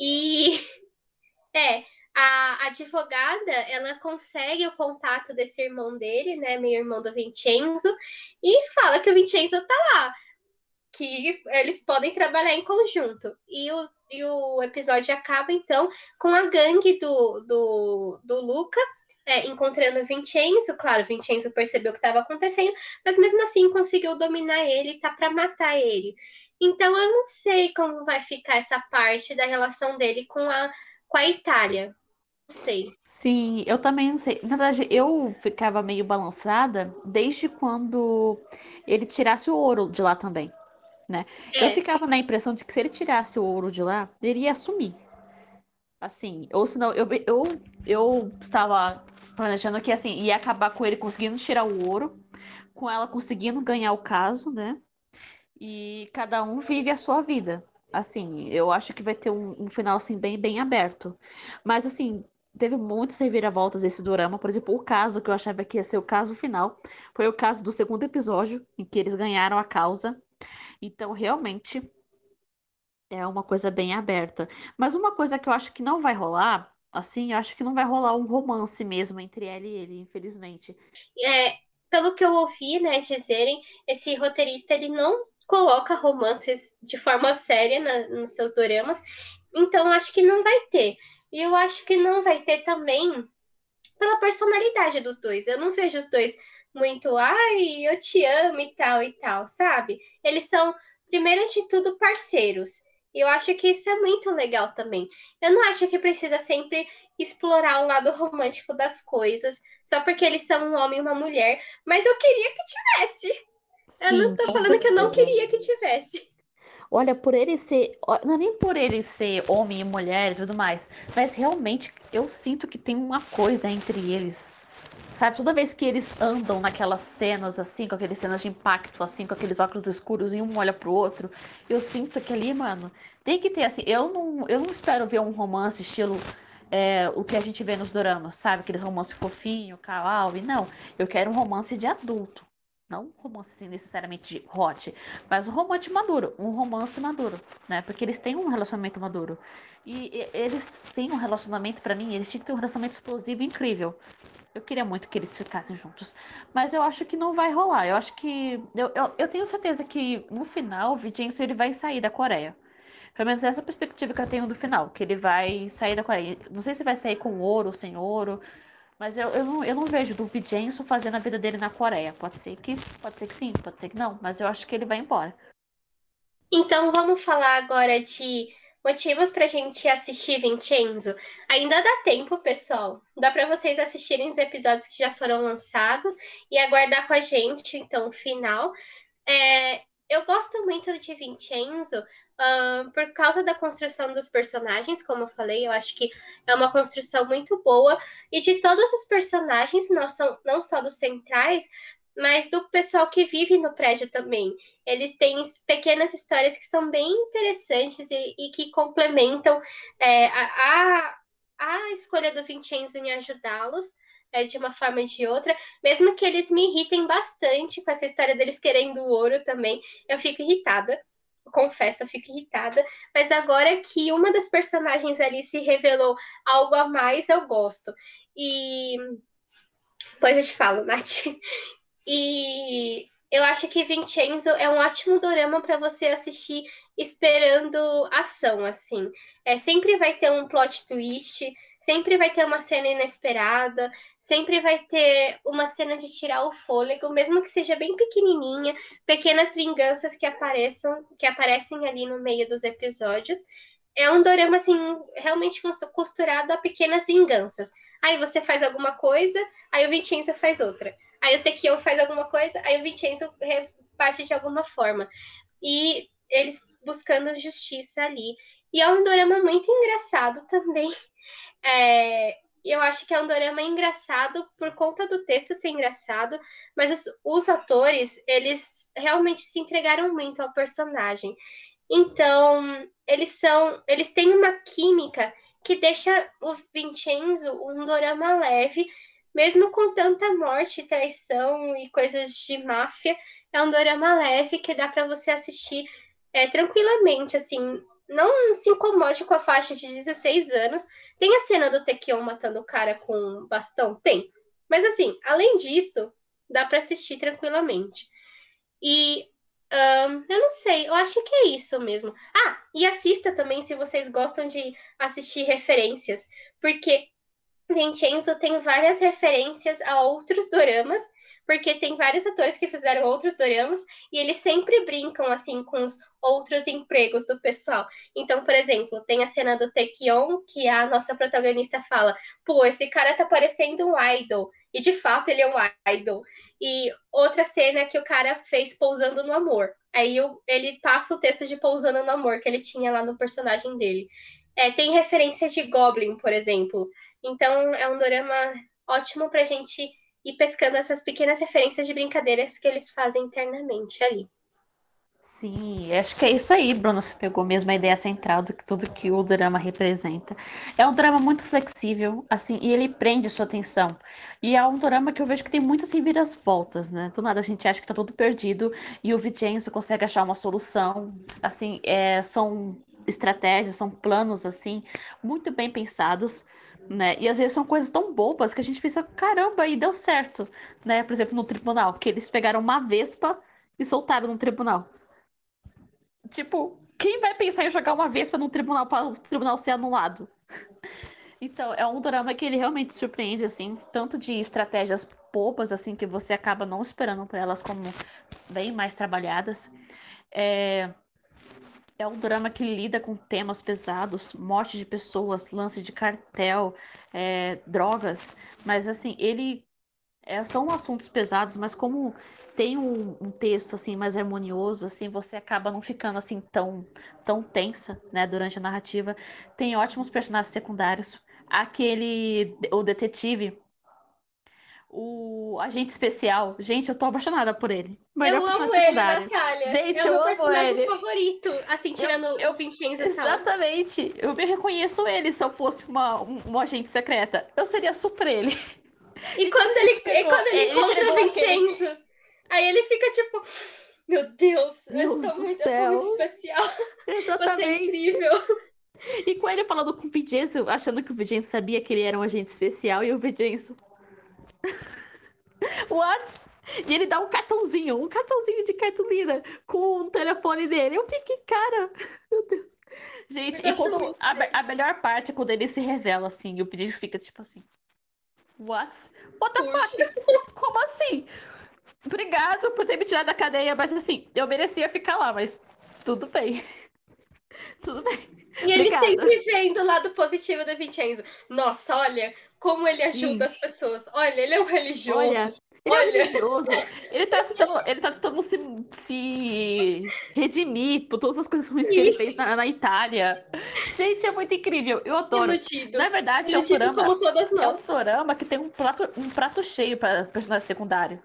E (laughs) é, a advogada, ela consegue o contato desse irmão dele, né, meio-irmão do Vincenzo, e fala que o Vincenzo tá lá que eles podem trabalhar em conjunto. E o, e o episódio acaba, então, com a gangue do, do, do Luca é, encontrando Vincenzo. Claro, Vincenzo percebeu o que estava acontecendo, mas mesmo assim conseguiu dominar ele e tá para matar ele. Então, eu não sei como vai ficar essa parte da relação dele com a, com a Itália. Não sei. Sim, eu também não sei. Na verdade, eu ficava meio balançada desde quando ele tirasse o ouro de lá também né? É. Eu ficava na impressão de que se ele tirasse o ouro de lá, ele ia sumir. Assim, ou senão, eu, eu, eu estava planejando que, assim, ia acabar com ele conseguindo tirar o ouro, com ela conseguindo ganhar o caso, né? E cada um vive a sua vida. Assim, eu acho que vai ter um, um final, assim, bem, bem aberto. Mas, assim, teve muitas reviravoltas esse drama. Por exemplo, o caso que eu achava que ia ser o caso final foi o caso do segundo episódio, em que eles ganharam a causa Então, realmente é uma coisa bem aberta. Mas uma coisa que eu acho que não vai rolar, assim, eu acho que não vai rolar um romance mesmo entre ela e ele, infelizmente. É, pelo que eu ouvi, né, dizerem, esse roteirista ele não coloca romances de forma séria na, nos seus doramas, então acho que não vai ter. E eu acho que não vai ter também pela personalidade dos dois. Eu não vejo os dois muito, ai, eu te amo e tal e tal, sabe? Eles são, primeiro de tudo, parceiros. E eu acho que isso é muito legal também. Eu não acho que precisa sempre explorar o lado romântico das coisas, só porque eles são um homem e uma mulher, mas eu queria que tivesse. Sim, eu não tô falando certeza. que eu não queria que tivesse. Olha, por ele ser. Não é nem por ele ser homem e mulher e tudo mais, mas realmente eu sinto que tem uma coisa entre eles. Sabe, toda vez que eles andam naquelas cenas assim, com aqueles cenas de impacto, assim, com aqueles óculos escuros e um olha pro outro, eu sinto que ali, mano, tem que ter assim. Eu não, eu não espero ver um romance estilo é, o que a gente vê nos doramas, sabe? Aquele romance fofinho, kawaii. Não, eu quero um romance de adulto. Não um romance assim, necessariamente de hot, mas um romance maduro, um romance maduro, né? Porque eles têm um relacionamento maduro. E, e eles têm um relacionamento, para mim, eles tinham que ter um relacionamento explosivo incrível. Eu queria muito que eles ficassem juntos. Mas eu acho que não vai rolar. Eu acho que. Eu, eu, eu tenho certeza que no final o Vincenzo ele vai sair da Coreia. Pelo menos essa perspectiva que eu tenho do final, que ele vai sair da Coreia. Não sei se vai sair com ouro ou sem ouro. Mas eu, eu, não, eu não vejo do Vicenzo fazendo a vida dele na Coreia. Pode ser que pode ser que sim, pode ser que não, mas eu acho que ele vai embora. Então vamos falar agora de motivos pra gente assistir Vincenzo. Ainda dá tempo, pessoal. Dá para vocês assistirem os episódios que já foram lançados e aguardar com a gente, então, o final. É, eu gosto muito de Vincenzo uh, por causa da construção dos personagens, como eu falei, eu acho que é uma construção muito boa. E de todos os personagens, não, são, não só dos centrais, mas do pessoal que vive no prédio também. Eles têm pequenas histórias que são bem interessantes e, e que complementam é, a, a, escolha do Vincenzo em ajudá-los é, de uma forma ou de outra, mesmo que eles me irritem bastante com essa história deles querendo ouro também, eu fico irritada confesso, eu fico irritada. Mas agora que uma das personagens ali se revelou algo a mais, eu gosto. E. Depois eu te falo, (laughs) Nath. E eu acho que Vincenzo é um ótimo dorama para você assistir esperando ação, assim. É, sempre vai ter um plot twist, sempre vai ter uma cena inesperada, sempre vai ter uma cena de tirar o fôlego, mesmo que seja bem pequenininha, pequenas vinganças que apareçam, que aparecem ali no meio dos episódios. É um dorama assim realmente costurado a pequenas vinganças. Aí você faz alguma coisa, aí o Vincenzo faz outra. Aí o Tekion faz alguma coisa, aí o Vincenzo rebate de alguma forma. E eles buscando justiça ali. E é um dorama muito engraçado também. É, eu acho que é um dorama engraçado por conta do texto ser engraçado, mas os, os atores, eles realmente se entregaram muito ao personagem. Então, eles são, eles têm uma química que deixa o Vincenzo um dorama leve, mesmo com tanta morte, traição e coisas de máfia, é um dorama leve que dá para você assistir é, tranquilamente, assim, não se incomode com a faixa de 16 anos. Tem a cena do Tekion matando o cara com bastão? Tem. Mas assim, além disso, dá para assistir tranquilamente. E um, eu não sei, eu acho que é isso mesmo. Ah, e assista também se vocês gostam de assistir referências, porque Vincenzo tem várias referências a outros doramas porque tem vários atores que fizeram outros doramas e eles sempre brincam assim com os outros empregos do pessoal. Então, por exemplo, tem a cena do Taekyon que a nossa protagonista fala: "Pô, esse cara tá parecendo um idol". E de fato ele é um idol. E outra cena que o cara fez pousando no amor. Aí ele passa o texto de pousando no amor que ele tinha lá no personagem dele. É, tem referência de Goblin, por exemplo. Então é um dorama ótimo pra gente e pescando essas pequenas referências de brincadeiras que eles fazem internamente ali. Sim, acho que é isso aí, Bruna. Você pegou mesmo a ideia central do que tudo que o drama representa. É um drama muito flexível, assim, e ele prende sua atenção. E é um drama que eu vejo que tem muitas reviravoltas, né? Do nada a gente acha que tá tudo perdido e o Vincenzo consegue achar uma solução. Assim, é, são estratégias, são planos, assim, muito bem pensados. Né? E às vezes são coisas tão bobas que a gente pensa, caramba, e deu certo, né? Por exemplo, no tribunal, que eles pegaram uma vespa e soltaram no tribunal. Tipo, quem vai pensar em jogar uma vespa num tribunal para o tribunal ser anulado? (laughs) Então, é um drama que ele realmente surpreende, assim, tanto de estratégias bobas, assim, que você acaba não esperando por elas como bem mais trabalhadas. É, é um drama que lida com temas pesados, morte de pessoas, lance de cartel, é, drogas, mas assim, ele é, são assuntos pesados, mas como tem um, um, texto assim mais harmonioso, assim você acaba não ficando assim tão tão tensa, né, durante a narrativa. Tem ótimos personagens secundários. Aquele o detetive, o agente especial. Gente, eu tô apaixonada por ele. Melhor eu amo ele, Natália. Gente, é o meu personagem favorito, assim, tirando eu, eu, o Vincenzo Exatamente. Eu me reconheço ele se eu fosse uma, um, uma agente secreta. Eu seria super ele. E quando ele, e quando ele, ele encontra o Vincenzo, aquele... aí ele fica tipo. Meu Deus, Meu eu, estou muito, eu sou muito especial. Exatamente. Você é incrível. E com ele falando com o Vincenzo, achando que o Vincenzo sabia que ele era um agente especial, e o Vincenzo. (laughs) What? E ele dá um cartãozinho, um cartãozinho de cartolina com o telefone dele. Eu fiquei, cara, (laughs) meu Deus. Gente, e quando a, a, melhor parte é quando ele se revela assim, e o Vincenzo fica tipo assim. What? What the fuck? (laughs) Como assim? Obrigado por ter me tirado da cadeia, mas assim, eu merecia ficar lá, mas tudo bem. (laughs) tudo bem. E ele Obrigada. sempre vem do lado positivo do Vincenzo. Nossa, olha como ele ajuda Sim. as pessoas. Olha, ele é um religioso. Olha, ele Olha. é religioso. Ele tá tentando, ele tá tentando se, se redimir por todas as coisas ruins que ele fez na, na Itália. Gente, é muito incrível. Eu adoro. Iludido. Na verdade, Iludido é um dorama. Como todas nós. É um dorama que tem um prato, um prato cheio para personagem secundário.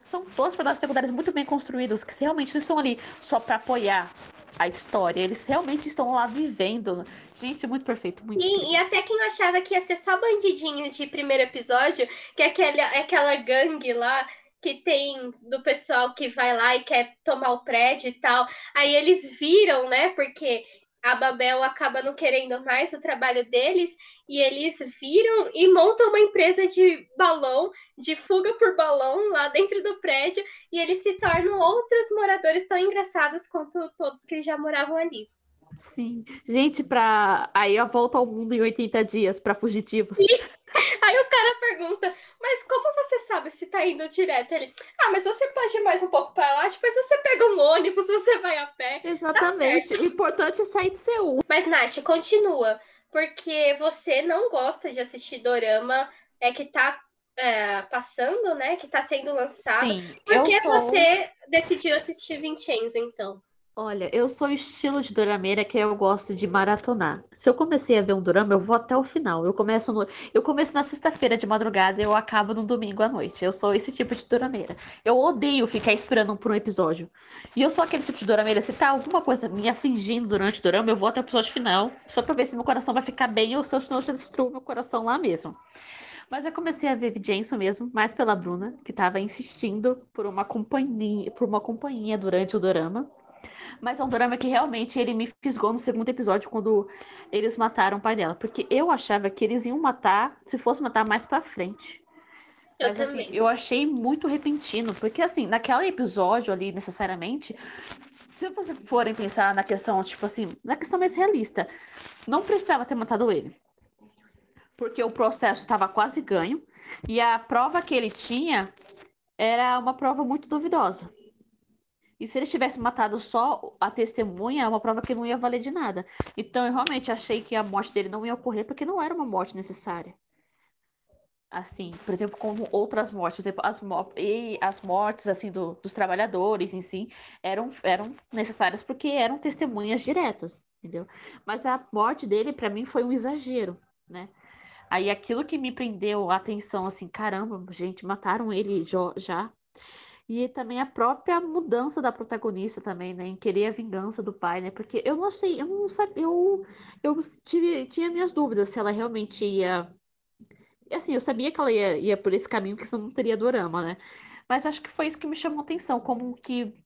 São todos personagens secundários muito bem construídos, que realmente estão ali só para apoiar a história. Eles realmente estão lá vivendo. Gente, muito perfeito. Muito Sim, perfeito. e até quem achava que ia ser só bandidinho de primeiro episódio, que é aquela, aquela gangue lá que tem do pessoal que vai lá e quer tomar o prédio e tal. Aí eles viram, né? Porque a Babel acaba não querendo mais o trabalho deles e eles viram e montam uma empresa de balão, de fuga por balão lá dentro do prédio e eles se tornam outros moradores tão engraçados quanto todos que já moravam ali. Sim. Gente, pra. Aí a volta ao mundo em 80 dias para fugitivos. (laughs) Aí o cara pergunta, mas como você sabe se tá indo direto? Ele, ah, mas você pode ir mais um pouco para lá, depois você pega um ônibus, você vai a pé. Exatamente. o importante é sair de Seul. Mas, Nath, continua. Porque você não gosta de assistir dorama é que tá é, passando, né? Que tá sendo lançado. Sim, Por que sou... você decidiu assistir Vincenzo, então? Olha, eu sou o estilo de dorameira que eu gosto de maratonar. Se eu comecei a ver um dorama, eu vou até o final. Eu começo no, eu começo na sexta-feira de madrugada e eu acabo no domingo à noite. Eu sou esse tipo de dorameira. Eu odeio ficar esperando por um episódio. E eu sou aquele tipo de dorameira, se tá alguma coisa me afligindo durante o dorama, eu vou até o episódio final, só pra ver se meu coração vai ficar bem ou se eu não destruo meu coração lá mesmo. Mas eu comecei a ver Jensen mesmo, mais pela Bruna, que tava insistindo por uma companhia, por uma companhia durante o dorama. Mas é um drama que realmente ele me fisgou no segundo episódio quando eles mataram o pai dela. Porque eu achava que eles iam matar, se fosse matar mais pra frente. Eu Mas assim, eu achei muito repentino. Porque assim, naquele episódio ali, necessariamente, se vocês forem pensar na questão, tipo assim, na questão mais realista, não precisava ter matado ele. Porque o processo estava quase ganho. E a prova que ele tinha era uma prova muito duvidosa. E se eles tivessem matado só a testemunha, é uma prova que não ia valer de nada. Então eu realmente achei que a morte dele não ia ocorrer porque não era uma morte necessária. Assim, por exemplo, como outras mortes, por exemplo, as, e as mortes assim do, dos trabalhadores em si eram, eram necessárias porque eram testemunhas diretas, entendeu? Mas a morte dele para mim foi um exagero, né? Aí aquilo que me prendeu a atenção assim, caramba, gente, mataram ele já E também a própria mudança da protagonista também, né? Em querer a vingança do pai, né? Porque eu não sei, eu não sabia, eu, eu tive, tinha minhas dúvidas se ela realmente ia. Assim, eu sabia que ela ia, ia por esse caminho, que senão não teria dorama, né? Mas acho que foi isso que me chamou a atenção, como que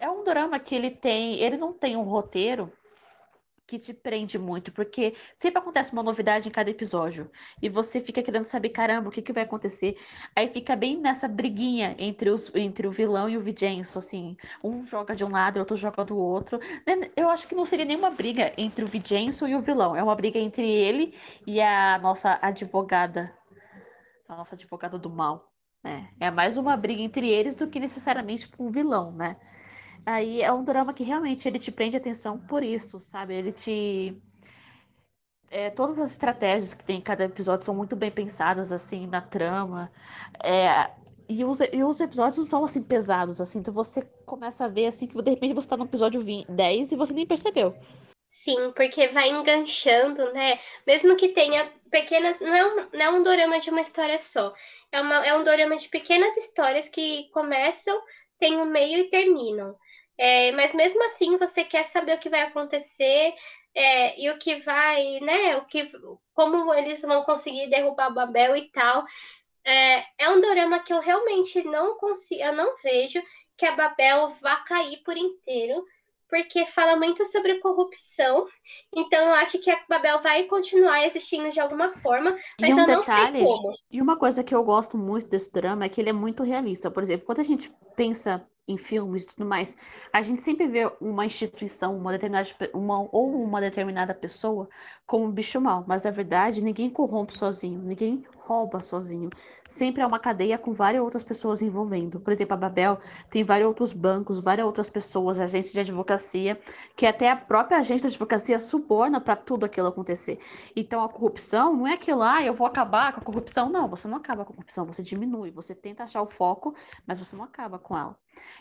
é um drama que ele tem, ele não tem um roteiro que te prende muito, porque sempre acontece uma novidade em cada episódio. E você fica querendo saber, caramba, o que, que vai acontecer? Aí fica bem nessa briguinha entre, os, entre o vilão e o Vigenso, assim. Um joga de um lado, o outro joga do outro. Né, eu acho que não seria nenhuma briga entre o Vigenso e o vilão. É uma briga entre ele e a nossa advogada. A nossa advogada do mal. Né? É mais uma briga entre eles do que necessariamente com o vilão, né? Aí é um drama que realmente ele te prende atenção por isso, sabe? Ele te. É, todas as estratégias que tem em cada episódio são muito bem pensadas, assim, na trama. É, e, os, e os episódios não são, assim, pesados, assim. Então você começa a ver, assim, que de repente você tá no episódio 20, 10 e você nem percebeu. Sim, porque vai enganchando, né? Mesmo que tenha pequenas. Não é um, não é um dorama de uma história só. É, uma, é um dorama de pequenas histórias que começam, tem um meio e terminam. É, mas mesmo assim você quer saber o que vai acontecer é, e o que vai, né? O que, como eles vão conseguir derrubar Babel e tal. É, é um drama que eu realmente não consigo, eu não vejo que a Babel vá cair por inteiro, porque fala muito sobre corrupção. Então eu acho que a Babel vai continuar existindo de alguma forma, mas um eu não detalhe, sei como. E uma coisa que eu gosto muito desse drama é que ele é muito realista. Por exemplo, quando a gente pensa em filmes e tudo mais, a gente sempre vê uma instituição, uma determinada uma, ou uma determinada pessoa como um bicho mau, mas na verdade ninguém corrompe sozinho, ninguém rouba sozinho. Sempre é uma cadeia com várias outras pessoas envolvendo. Por exemplo, a Babel tem vários outros bancos, várias outras pessoas, agentes de advocacia, que até a própria agente de advocacia suborna para tudo aquilo acontecer. Então a corrupção não é aquilo, ah, eu vou acabar com a corrupção. Não, você não acaba com a corrupção, você diminui, você tenta achar o foco, mas você não acaba com ela.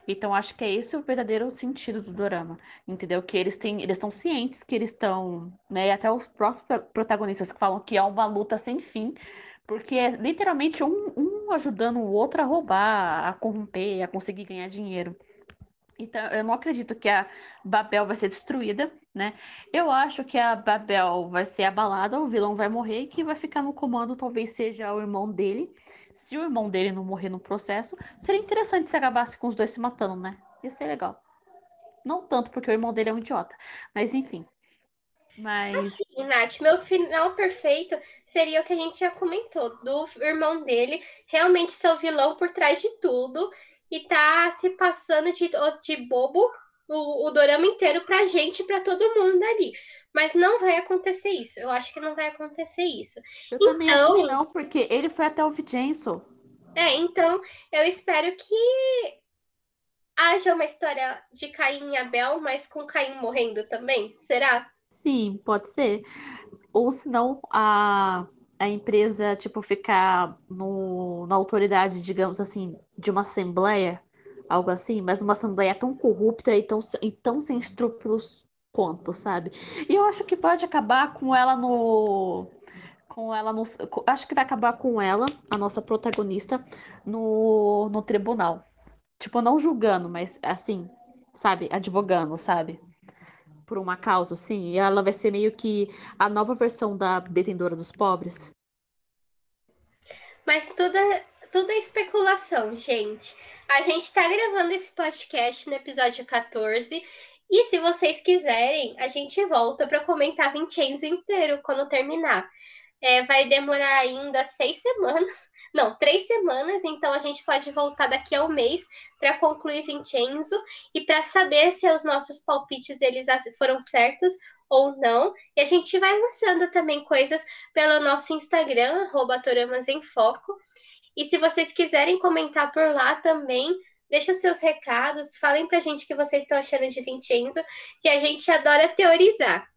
Então acho que é esse o verdadeiro sentido do dorama, entendeu? Que eles têm, eles estão cientes que eles estão, né? Até os próprios protagonistas que falam que é uma luta sem fim, porque é literalmente um, um ajudando o outro a roubar, a corromper, a conseguir ganhar dinheiro. Então, eu não acredito que a Babel vai ser destruída, né? Eu acho que a Babel vai ser abalada, o vilão vai morrer e quem vai ficar no comando talvez seja o irmão dele. Se o irmão dele não morrer no processo, seria interessante se acabasse com os dois se matando, né? Ia ser legal. Não tanto porque o irmão dele é um idiota, mas enfim. Mas. Assim, Nath, meu final perfeito seria o que a gente já comentou: do irmão dele realmente ser o vilão por trás de tudo e tá se passando de, de bobo o, o dorama inteiro pra gente, pra todo mundo ali. Mas não vai acontecer isso. Eu acho que não vai acontecer isso. Eu então, também acho que então não, porque ele foi até o Vincenzo. É, então eu espero que haja uma história de Caim e Abel, mas com Caim morrendo também. Será? Sim, pode ser. Ou senão a, a empresa, tipo, ficar no, na autoridade, digamos assim, de uma assembleia, algo assim, mas numa assembleia tão corrupta e tão, e tão sem escrúpulos quanto, sabe? E eu acho que pode acabar com ela no. Com ela no. Acho que vai acabar com ela, a nossa protagonista, no, no tribunal. Tipo, não julgando, mas assim, sabe? Advogando, sabe? por uma causa, assim, e ela vai ser meio que a nova versão da Detendora dos Pobres. Mas tudo é, tudo é especulação, gente. A gente tá gravando esse podcast no episódio 14. E se vocês quiserem, a gente volta para comentar Vincenzo inteiro quando terminar. É, vai demorar ainda seis semanas, (laughs) não, três semanas, então a gente pode voltar daqui a um mês para concluir Vincenzo e para saber se os nossos palpites eles foram certos ou não. E a gente vai lançando também coisas pelo nosso Instagram, arroba em Foco. E se vocês quiserem comentar por lá também, deixa seus recados, falem pra gente o que vocês estão achando de Vincenzo, que a gente adora teorizar.